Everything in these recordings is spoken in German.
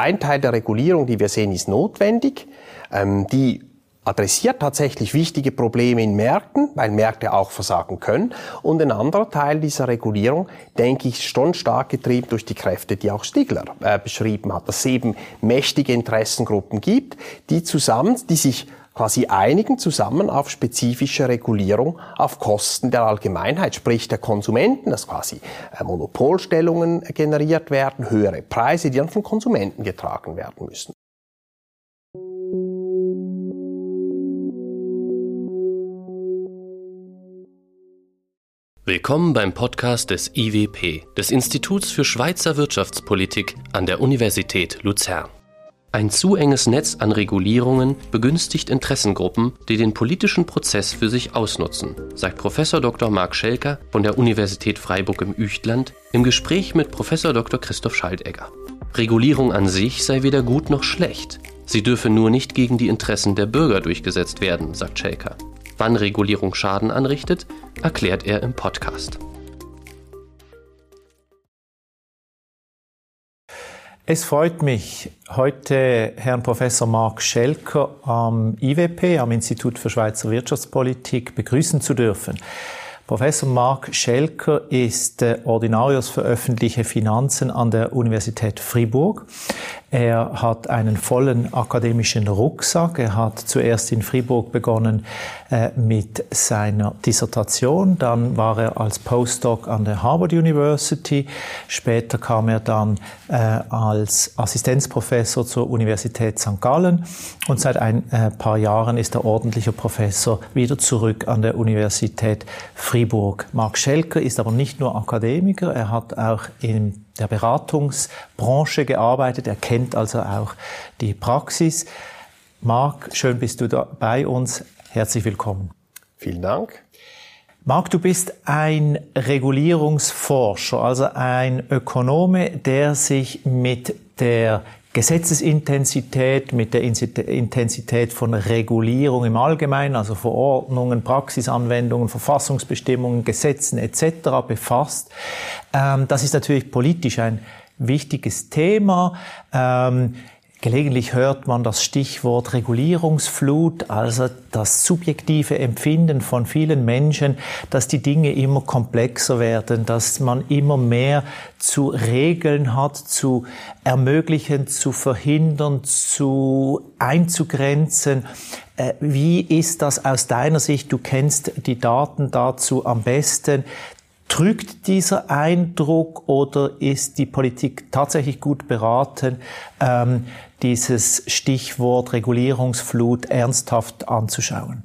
ein Teil der Regulierung, die wir sehen, ist notwendig. Ähm, die adressiert tatsächlich wichtige Probleme in Märkten, weil Märkte auch versagen können. Und ein anderer Teil dieser Regulierung, denke ich, schon stark getrieben durch die Kräfte, die auch Stigler äh, beschrieben hat, dass es eben mächtige Interessengruppen gibt, die zusammen, die sich quasi einigen zusammen auf spezifische Regulierung auf Kosten der Allgemeinheit, sprich der Konsumenten, dass quasi äh, Monopolstellungen generiert werden, höhere Preise, die dann von Konsumenten getragen werden müssen. Willkommen beim Podcast des IWP, des Instituts für Schweizer Wirtschaftspolitik an der Universität Luzern. Ein zu enges Netz an Regulierungen begünstigt Interessengruppen, die den politischen Prozess für sich ausnutzen, sagt Prof. Dr. Marc Schelker von der Universität Freiburg im Üchtland im Gespräch mit Prof. Dr. Christoph Schaldegger. Regulierung an sich sei weder gut noch schlecht. Sie dürfe nur nicht gegen die Interessen der Bürger durchgesetzt werden, sagt Schelker. Wann Regulierung Schaden anrichtet, erklärt er im Podcast. Es freut mich, heute Herrn Professor Marc Schelker am IWP, am Institut für Schweizer Wirtschaftspolitik, begrüßen zu dürfen. Professor Marc Schelker ist Ordinarius für öffentliche Finanzen an der Universität Fribourg. Er hat einen vollen akademischen Rucksack. Er hat zuerst in Fribourg begonnen äh, mit seiner Dissertation. Dann war er als Postdoc an der Harvard University. Später kam er dann äh, als Assistenzprofessor zur Universität St. Gallen. Und seit ein äh, paar Jahren ist er ordentlicher Professor wieder zurück an der Universität Fribourg. Marc Schelker ist aber nicht nur Akademiker. Er hat auch in der Beratungsbranche gearbeitet. Er kennt also auch die Praxis. Marc, schön bist du da bei uns. Herzlich willkommen. Vielen Dank. Marc, du bist ein Regulierungsforscher, also ein Ökonome, der sich mit der Gesetzesintensität, mit der Intensität von Regulierung im Allgemeinen, also Verordnungen, Praxisanwendungen, Verfassungsbestimmungen, Gesetzen etc. befasst. Ähm, das ist natürlich politisch ein wichtiges Thema. Gelegentlich hört man das Stichwort Regulierungsflut, also das subjektive Empfinden von vielen Menschen, dass die Dinge immer komplexer werden, dass man immer mehr zu regeln hat, zu ermöglichen, zu verhindern, zu einzugrenzen. Äh, wie ist das aus deiner Sicht? Du kennst die Daten dazu am besten. Trügt dieser Eindruck oder ist die Politik tatsächlich gut beraten, ähm, dieses Stichwort Regulierungsflut ernsthaft anzuschauen?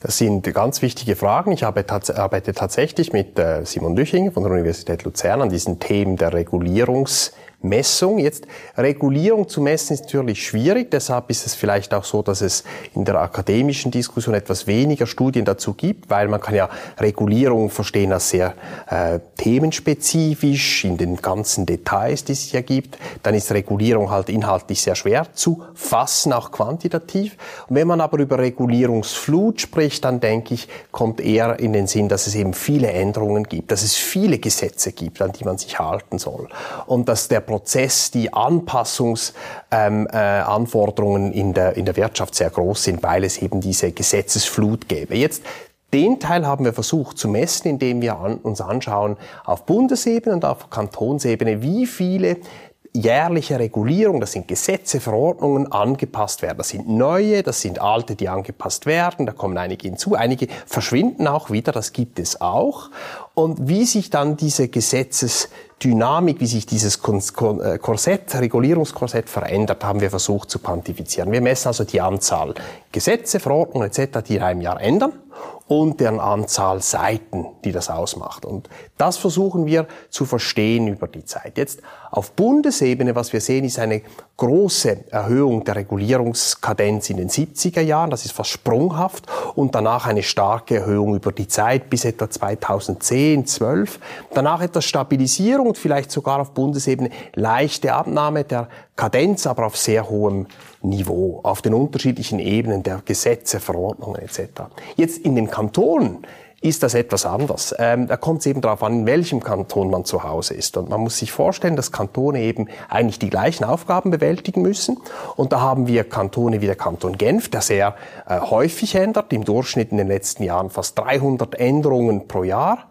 Das sind ganz wichtige Fragen. Ich arbeite tatsächlich mit äh, Simon Lüching von der Universität Luzern an diesen Themen der Regulierungs- Messung. Jetzt Regulierung zu messen ist natürlich schwierig, deshalb ist es vielleicht auch so, dass es in der akademischen Diskussion etwas weniger Studien dazu gibt, weil man kann ja Regulierung verstehen als sehr äh, themenspezifisch in den ganzen Details, die es ja gibt. Dann ist Regulierung halt inhaltlich sehr schwer zu fassen, auch quantitativ. Und wenn man aber über Regulierungsflut spricht, dann denke ich, kommt eher in den Sinn, dass es eben viele Änderungen gibt, dass es viele Gesetze gibt, an die man sich halten soll und dass der Prozess, die Anpassungsanforderungen ähm, äh, in, der, in der Wirtschaft sehr groß sind, weil es eben diese Gesetzesflut gäbe. Jetzt den Teil haben wir versucht zu messen, indem wir an, uns anschauen auf Bundesebene und auf Kantonsebene, wie viele jährliche Regulierung, das sind Gesetze, Verordnungen, angepasst werden. Das sind neue, das sind alte, die angepasst werden, da kommen einige hinzu, einige verschwinden auch wieder, das gibt es auch. Und wie sich dann diese Gesetzesdynamik, wie sich dieses äh, Korsett, Regulierungskorsett verändert, haben wir versucht zu quantifizieren. Wir messen also die Anzahl Gesetze, Verordnungen etc., die in einem Jahr ändern und deren Anzahl Seiten, die das ausmacht. Und das versuchen wir zu verstehen über die Zeit. Jetzt auf Bundesebene, was wir sehen, ist eine große Erhöhung der Regulierungskadenz in den 70er Jahren. Das ist fast sprunghaft. Und danach eine starke Erhöhung über die Zeit bis etwa 2010, 12. Danach etwas Stabilisierung und vielleicht sogar auf Bundesebene leichte Abnahme der Kadenz, aber auf sehr hohem Niveau, auf den unterschiedlichen Ebenen der Gesetze, Verordnungen etc. Jetzt in den Kantonen ist das etwas anders. Ähm, da kommt es eben darauf an, in welchem Kanton man zu Hause ist. Und man muss sich vorstellen, dass Kantone eben eigentlich die gleichen Aufgaben bewältigen müssen. Und da haben wir Kantone wie der Kanton Genf, der sehr äh, häufig ändert, im Durchschnitt in den letzten Jahren fast 300 Änderungen pro Jahr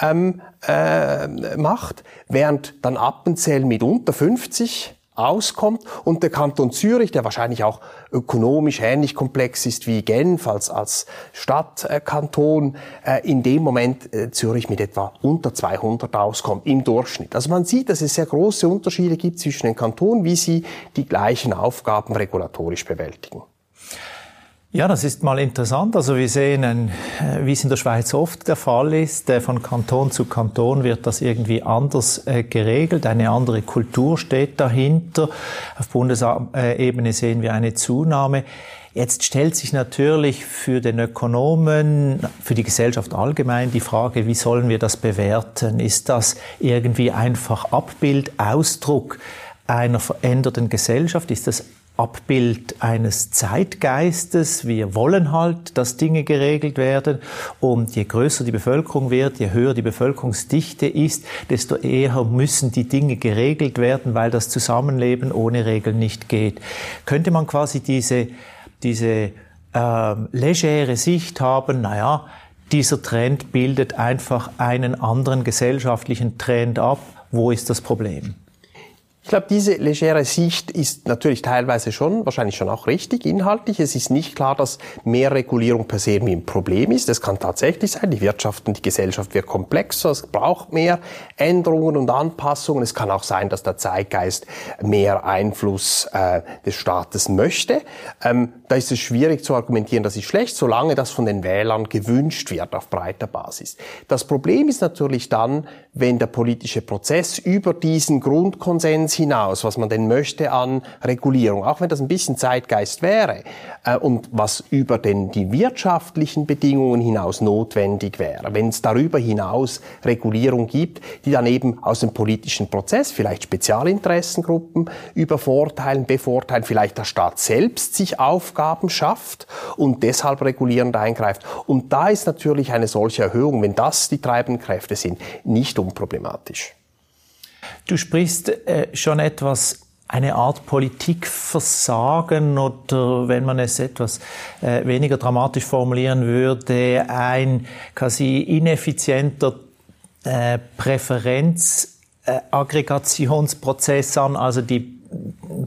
ähm, äh, macht, während dann Appenzell mit unter 50 auskommt und der Kanton Zürich, der wahrscheinlich auch ökonomisch ähnlich komplex ist wie Genf als, als Stadtkanton, äh, in dem Moment äh, Zürich mit etwa unter 200 auskommt im Durchschnitt. Also man sieht, dass es sehr große Unterschiede gibt zwischen den Kantonen, wie sie die gleichen Aufgaben regulatorisch bewältigen. Ja, das ist mal interessant. Also wir sehen, äh, wie es in der Schweiz oft der Fall ist, äh, von Kanton zu Kanton wird das irgendwie anders äh, geregelt. Eine andere Kultur steht dahinter. Auf Bundesebene sehen wir eine Zunahme. Jetzt stellt sich natürlich für den Ökonomen, für die Gesellschaft allgemein die Frage, wie sollen wir das bewerten? Ist das irgendwie einfach Abbild, Ausdruck einer veränderten Gesellschaft? Ist das Abbild eines Zeitgeistes. Wir wollen halt, dass Dinge geregelt werden. Und je größer die Bevölkerung wird, je höher die Bevölkerungsdichte ist, desto eher müssen die Dinge geregelt werden, weil das Zusammenleben ohne Regeln nicht geht. Könnte man quasi diese, diese äh, legere Sicht haben, naja, dieser Trend bildet einfach einen anderen gesellschaftlichen Trend ab. Wo ist das Problem? Ich glaube, diese legere Sicht ist natürlich teilweise schon, wahrscheinlich schon auch richtig inhaltlich. Es ist nicht klar, dass mehr Regulierung per se ein Problem ist. Es kann tatsächlich sein, die Wirtschaft und die Gesellschaft wird komplexer, es braucht mehr Änderungen und Anpassungen. Es kann auch sein, dass der Zeitgeist mehr Einfluss äh, des Staates möchte. Ähm, da ist es schwierig zu argumentieren, das ist schlecht, solange das von den Wählern gewünscht wird auf breiter Basis. Das Problem ist natürlich dann, wenn der politische Prozess über diesen Grundkonsens hinaus, was man denn möchte an Regulierung, auch wenn das ein bisschen Zeitgeist wäre, äh, und was über den, die wirtschaftlichen Bedingungen hinaus notwendig wäre, wenn es darüber hinaus Regulierung gibt, die dann eben aus dem politischen Prozess, vielleicht Spezialinteressengruppen übervorteilen, bevorteilen, vielleicht der Staat selbst sich Aufgaben schafft und deshalb regulierend eingreift. Und da ist natürlich eine solche Erhöhung, wenn das die treibenden Kräfte sind, nicht unproblematisch. Du sprichst äh, schon etwas eine Art Politikversagen oder wenn man es etwas äh, weniger dramatisch formulieren würde, ein quasi ineffizienter äh, Präferenzaggregationsprozess an, also die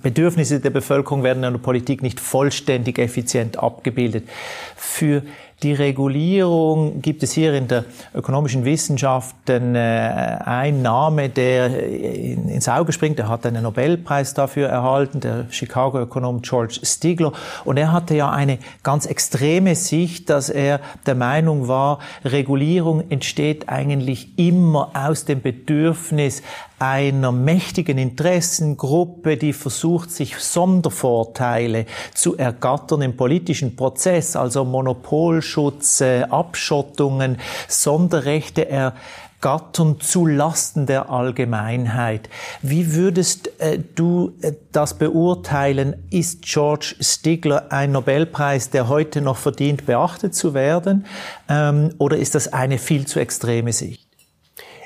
Bedürfnisse der Bevölkerung werden in der Politik nicht vollständig effizient abgebildet. Für die Regulierung gibt es hier in der ökonomischen Wissenschaft einen, äh, ein Name, der ins Auge springt. Er hat einen Nobelpreis dafür erhalten, der Chicago-Ökonom George Stigler. Und er hatte ja eine ganz extreme Sicht, dass er der Meinung war, Regulierung entsteht eigentlich immer aus dem Bedürfnis einer mächtigen Interessengruppe, die versucht, sich Sondervorteile zu ergattern im politischen Prozess, also Monopolschutz, Abschottungen, Sonderrechte ergattern zu Lasten der Allgemeinheit. Wie würdest du das beurteilen? Ist George Stigler ein Nobelpreis, der heute noch verdient, beachtet zu werden? Oder ist das eine viel zu extreme Sicht?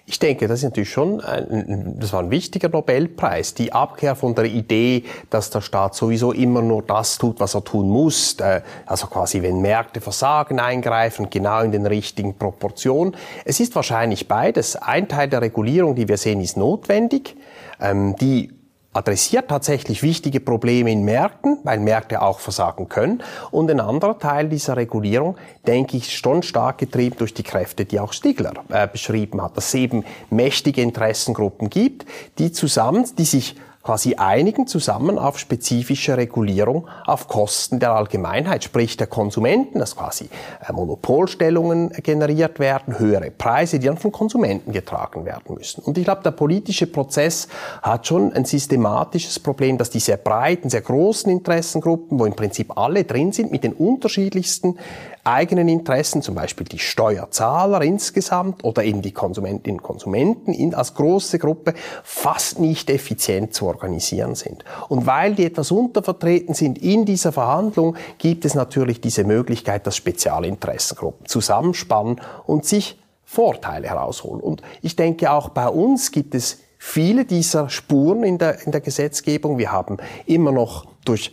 Ich denke, das ist natürlich schon, ein, das war ein wichtiger Nobelpreis. Die Abkehr von der Idee, dass der Staat sowieso immer nur das tut, was er tun muss. Äh, also quasi, wenn Märkte versagen, eingreifen, genau in den richtigen Proportionen. Es ist wahrscheinlich beides. Ein Teil der Regulierung, die wir sehen, ist notwendig. Ähm, die adressiert tatsächlich wichtige Probleme in Märkten, weil Märkte auch versagen können. Und ein anderer Teil dieser Regulierung, denke ich, schon stark getrieben durch die Kräfte, die auch Stigler äh, beschrieben hat, dass es eben mächtige Interessengruppen gibt, die zusammen, die sich quasi einigen zusammen auf spezifische Regulierung auf Kosten der Allgemeinheit, sprich der Konsumenten, dass quasi äh, Monopolstellungen generiert werden, höhere Preise, die dann von Konsumenten getragen werden müssen. Und ich glaube, der politische Prozess hat schon ein systematisches Problem, dass die sehr breiten, sehr großen Interessengruppen, wo im Prinzip alle drin sind, mit den unterschiedlichsten eigenen Interessen, zum Beispiel die Steuerzahler insgesamt oder eben die Konsumentinnen und Konsumenten in, als große Gruppe fast nicht effizient zu organisieren sind. Und weil die etwas untervertreten sind in dieser Verhandlung, gibt es natürlich diese Möglichkeit, dass Spezialinteressengruppen zusammenspannen und sich Vorteile herausholen. Und ich denke, auch bei uns gibt es viele dieser Spuren in der, in der Gesetzgebung. Wir haben immer noch durch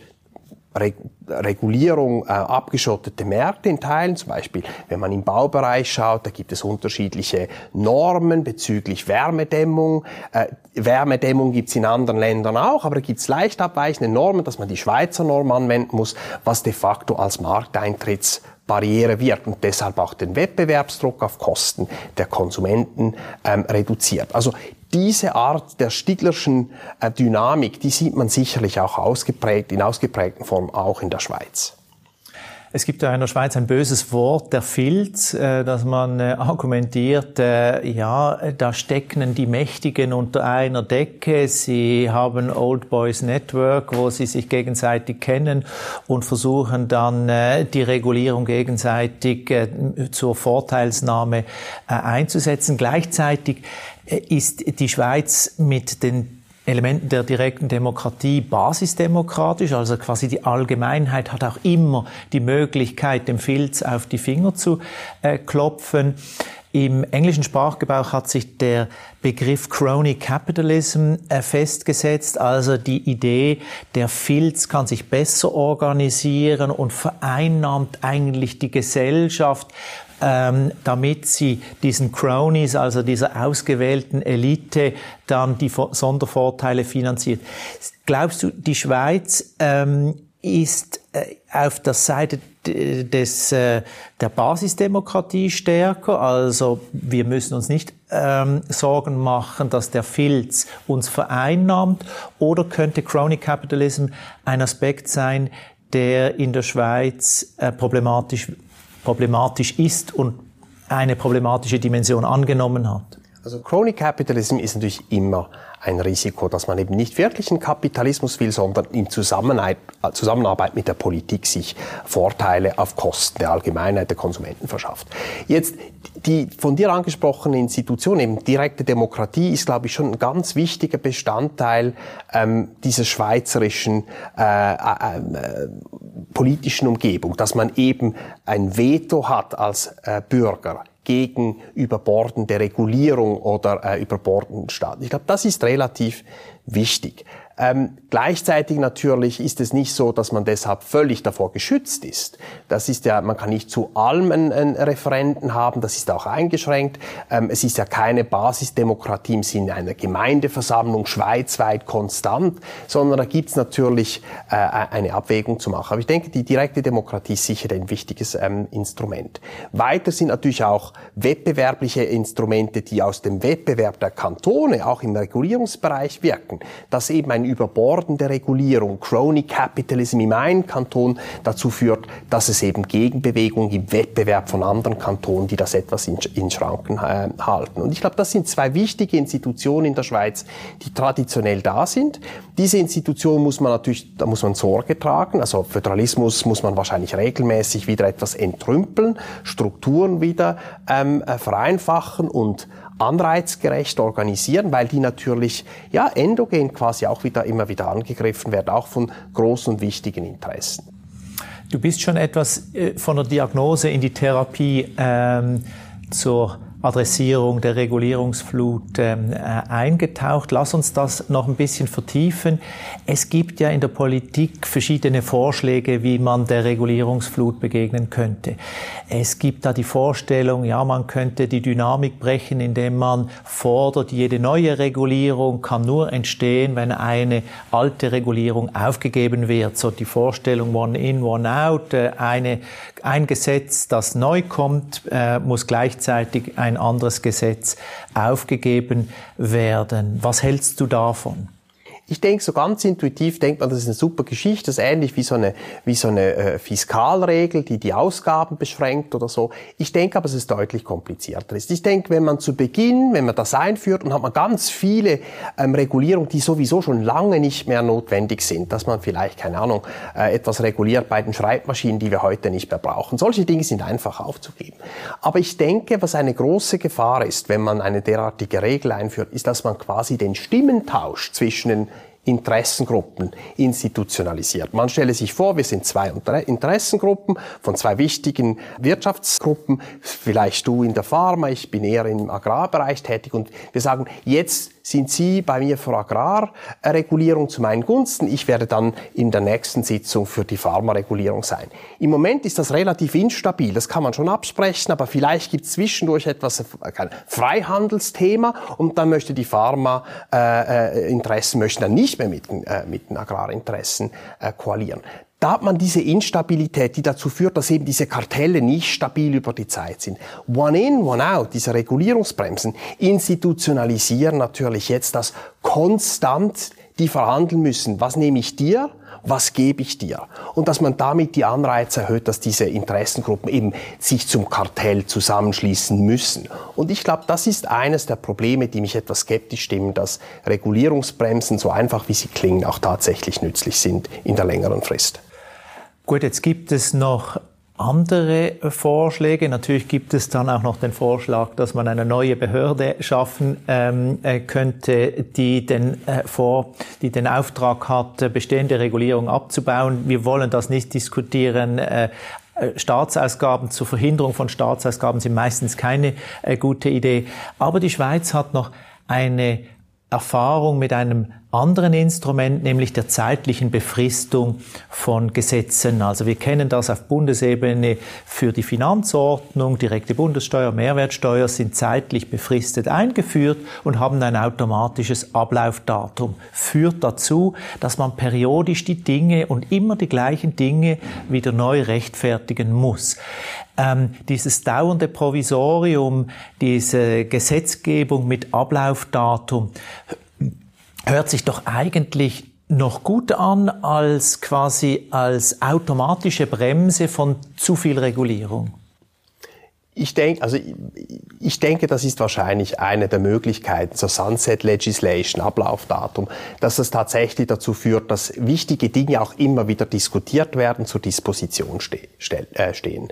Regulierung äh, abgeschottete Märkte in Teilen. Zum Beispiel, wenn man im Baubereich schaut, da gibt es unterschiedliche Normen bezüglich Wärmedämmung. Äh, Wärmedämmung gibt es in anderen Ländern auch, aber da gibt es leicht abweichende Normen, dass man die Schweizer Norm anwenden muss, was de facto als Markteintrittsbarriere wird und deshalb auch den Wettbewerbsdruck auf Kosten der Konsumenten ähm, reduziert. Also diese Art der Stiglerschen äh, Dynamik, die sieht man sicherlich auch ausgeprägt, in ausgeprägten Form auch in der Schweiz. Es gibt ja in der Schweiz ein böses Wort, der Filz, äh, dass man äh, argumentiert, ja, da stecken die Mächtigen unter einer Decke. Sie haben Old Boys Network, wo sie sich gegenseitig kennen und versuchen dann die Regulierung gegenseitig zur Vorteilsnahme einzusetzen. Gleichzeitig ist die Schweiz mit den Elementen der direkten Demokratie basisdemokratisch, also quasi die Allgemeinheit hat auch immer die Möglichkeit, dem Filz auf die Finger zu äh, klopfen. Im englischen Sprachgebrauch hat sich der Begriff Crony Capitalism äh, festgesetzt, also die Idee, der Filz kann sich besser organisieren und vereinnahmt eigentlich die Gesellschaft damit sie diesen Cronies, also dieser ausgewählten Elite, dann die Sondervorteile finanziert. Glaubst du, die Schweiz ähm, ist äh, auf der Seite des, äh, der Basisdemokratie stärker. Also wir müssen uns nicht ähm, Sorgen machen, dass der Filz uns vereinnahmt. Oder könnte Crony Capitalism ein Aspekt sein, der in der Schweiz äh, problematisch problematisch ist und eine problematische Dimension angenommen hat. Also Crony Capitalism ist natürlich immer ein Risiko, dass man eben nicht wirklichen Kapitalismus will, sondern in Zusammenarbeit mit der Politik sich Vorteile auf Kosten der Allgemeinheit der Konsumenten verschafft. Jetzt die von dir angesprochene Institution, eben direkte Demokratie, ist, glaube ich, schon ein ganz wichtiger Bestandteil ähm, dieser schweizerischen äh, äh, äh, politischen Umgebung, dass man eben ein Veto hat als äh, Bürger gegen überbordende Regulierung oder äh, überbordenden Staat. Ich glaube, das ist relativ wichtig. Ähm, gleichzeitig natürlich ist es nicht so, dass man deshalb völlig davor geschützt ist. Das ist ja, man kann nicht zu allem einen, einen Referenten haben, das ist auch eingeschränkt. Ähm, es ist ja keine Basisdemokratie im Sinne einer Gemeindeversammlung schweizweit konstant, sondern da gibt es natürlich äh, eine Abwägung zu machen. Aber ich denke, die direkte Demokratie ist sicher ein wichtiges ähm, Instrument. Weiter sind natürlich auch wettbewerbliche Instrumente, die aus dem Wettbewerb der Kantone auch im Regulierungsbereich wirken, dass eben ein eine überbordende Regulierung, Crony Capitalism im einen Kanton dazu führt, dass es eben Gegenbewegungen im Wettbewerb von anderen Kantonen, die das etwas in, in Schranken äh, halten. Und ich glaube, das sind zwei wichtige Institutionen in der Schweiz, die traditionell da sind. Diese Institution muss man natürlich, da muss man Sorge tragen. Also Föderalismus muss man wahrscheinlich regelmäßig wieder etwas entrümpeln, Strukturen wieder ähm, äh, vereinfachen und anreizgerecht organisieren, weil die natürlich ja endogen quasi auch wieder immer wieder angegriffen werden, auch von großen und wichtigen Interessen. Du bist schon etwas äh, von der Diagnose in die Therapie ähm, zur Adressierung der Regulierungsflut ähm, äh, eingetaucht. Lass uns das noch ein bisschen vertiefen. Es gibt ja in der Politik verschiedene Vorschläge, wie man der Regulierungsflut begegnen könnte. Es gibt da die Vorstellung, ja, man könnte die Dynamik brechen, indem man fordert, jede neue Regulierung kann nur entstehen, wenn eine alte Regulierung aufgegeben wird. So die Vorstellung One in, One out. Äh, eine, ein Gesetz, das neu kommt, äh, muss gleichzeitig ein anderes Gesetz aufgegeben werden. Was hältst du davon? Ich denke, so ganz intuitiv denkt man, das ist eine super Geschichte, das ist ähnlich wie so eine, wie so eine äh, Fiskalregel, die die Ausgaben beschränkt oder so. Ich denke aber, es deutlich komplizierter ist. Ich denke, wenn man zu Beginn, wenn man das einführt, und hat man ganz viele ähm, Regulierungen, die sowieso schon lange nicht mehr notwendig sind, dass man vielleicht, keine Ahnung, äh, etwas reguliert bei den Schreibmaschinen, die wir heute nicht mehr brauchen. Solche Dinge sind einfach aufzugeben. Aber ich denke, was eine große Gefahr ist, wenn man eine derartige Regel einführt, ist, dass man quasi den Stimmentausch zwischen den Interessengruppen institutionalisiert. Man stelle sich vor, wir sind zwei Interessengruppen von zwei wichtigen Wirtschaftsgruppen, vielleicht du in der Pharma, ich bin eher im Agrarbereich tätig und wir sagen, jetzt sind Sie bei mir für Agrarregulierung zu meinen Gunsten. Ich werde dann in der nächsten Sitzung für die Pharmaregulierung sein. Im Moment ist das relativ instabil, das kann man schon absprechen, aber vielleicht gibt es zwischendurch etwas, ein Freihandelsthema und dann möchte die Pharmainteressen äh, möchten dann nicht mehr mit, äh, mit den Agrarinteressen äh, koalieren da hat man diese Instabilität, die dazu führt, dass eben diese Kartelle nicht stabil über die Zeit sind. One in, one out, diese Regulierungsbremsen institutionalisieren natürlich jetzt, dass konstant die verhandeln müssen. Was nehme ich dir? Was gebe ich dir? Und dass man damit die Anreize erhöht, dass diese Interessengruppen eben sich zum Kartell zusammenschließen müssen. Und ich glaube, das ist eines der Probleme, die mich etwas skeptisch stimmen, dass Regulierungsbremsen, so einfach wie sie klingen, auch tatsächlich nützlich sind in der längeren Frist. Gut, jetzt gibt es noch andere Vorschläge. Natürlich gibt es dann auch noch den Vorschlag, dass man eine neue Behörde schaffen ähm, äh, könnte, die den, äh, vor, die den Auftrag hat, bestehende Regulierung abzubauen. Wir wollen das nicht diskutieren. Äh, äh, Staatsausgaben zur Verhinderung von Staatsausgaben sind meistens keine äh, gute Idee. Aber die Schweiz hat noch eine Erfahrung mit einem anderen Instrument, nämlich der zeitlichen Befristung von Gesetzen. Also wir kennen das auf Bundesebene für die Finanzordnung, direkte Bundessteuer, Mehrwertsteuer sind zeitlich befristet eingeführt und haben ein automatisches Ablaufdatum. Führt dazu, dass man periodisch die Dinge und immer die gleichen Dinge wieder neu rechtfertigen muss. Ähm, dieses dauernde Provisorium, diese Gesetzgebung mit Ablaufdatum hört sich doch eigentlich noch gut an als quasi als automatische Bremse von zu viel Regulierung. Ich denke, also ich denke, das ist wahrscheinlich eine der Möglichkeiten zur Sunset Legislation, Ablaufdatum, dass es tatsächlich dazu führt, dass wichtige Dinge auch immer wieder diskutiert werden, zur Disposition ste äh, stehen.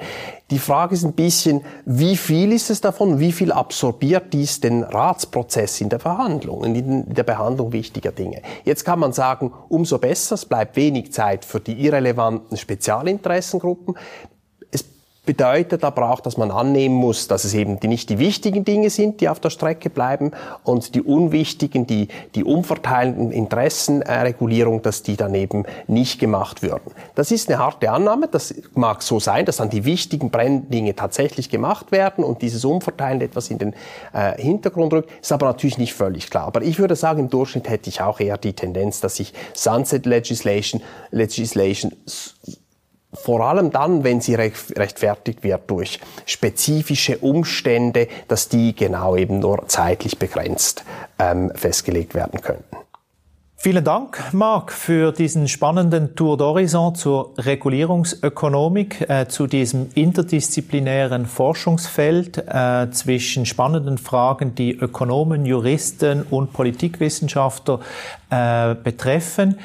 Die Frage ist ein bisschen, wie viel ist es davon, wie viel absorbiert dies den Ratsprozess in der Verhandlung, in der Behandlung wichtiger Dinge. Jetzt kann man sagen, umso besser, es bleibt wenig Zeit für die irrelevanten Spezialinteressengruppen bedeutet aber auch, dass man annehmen muss, dass es eben nicht die wichtigen Dinge sind, die auf der Strecke bleiben und die unwichtigen, die, die umverteilenden Interessenregulierung, dass die dann eben nicht gemacht würden. Das ist eine harte Annahme. Das mag so sein, dass dann die wichtigen Brenndinge tatsächlich gemacht werden und dieses Umverteilen etwas in den äh, Hintergrund rückt. Ist aber natürlich nicht völlig klar. Aber ich würde sagen, im Durchschnitt hätte ich auch eher die Tendenz, dass sich Sunset Legislation, Legislation vor allem dann, wenn sie rechtfertigt wird durch spezifische Umstände, dass die genau eben nur zeitlich begrenzt ähm, festgelegt werden könnten. Vielen Dank, Marc, für diesen spannenden Tour d'Horizon zur Regulierungsökonomik, äh, zu diesem interdisziplinären Forschungsfeld äh, zwischen spannenden Fragen, die Ökonomen, Juristen und Politikwissenschaftler äh, betreffen.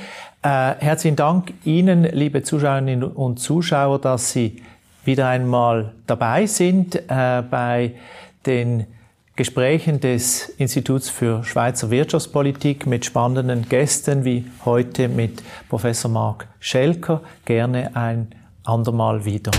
Äh, herzlichen Dank Ihnen, liebe Zuschauerinnen und Zuschauer, dass Sie wieder einmal dabei sind äh, bei den Gesprächen des Instituts für Schweizer Wirtschaftspolitik mit spannenden Gästen wie heute mit Professor Marc Schelker. Gerne ein andermal wieder.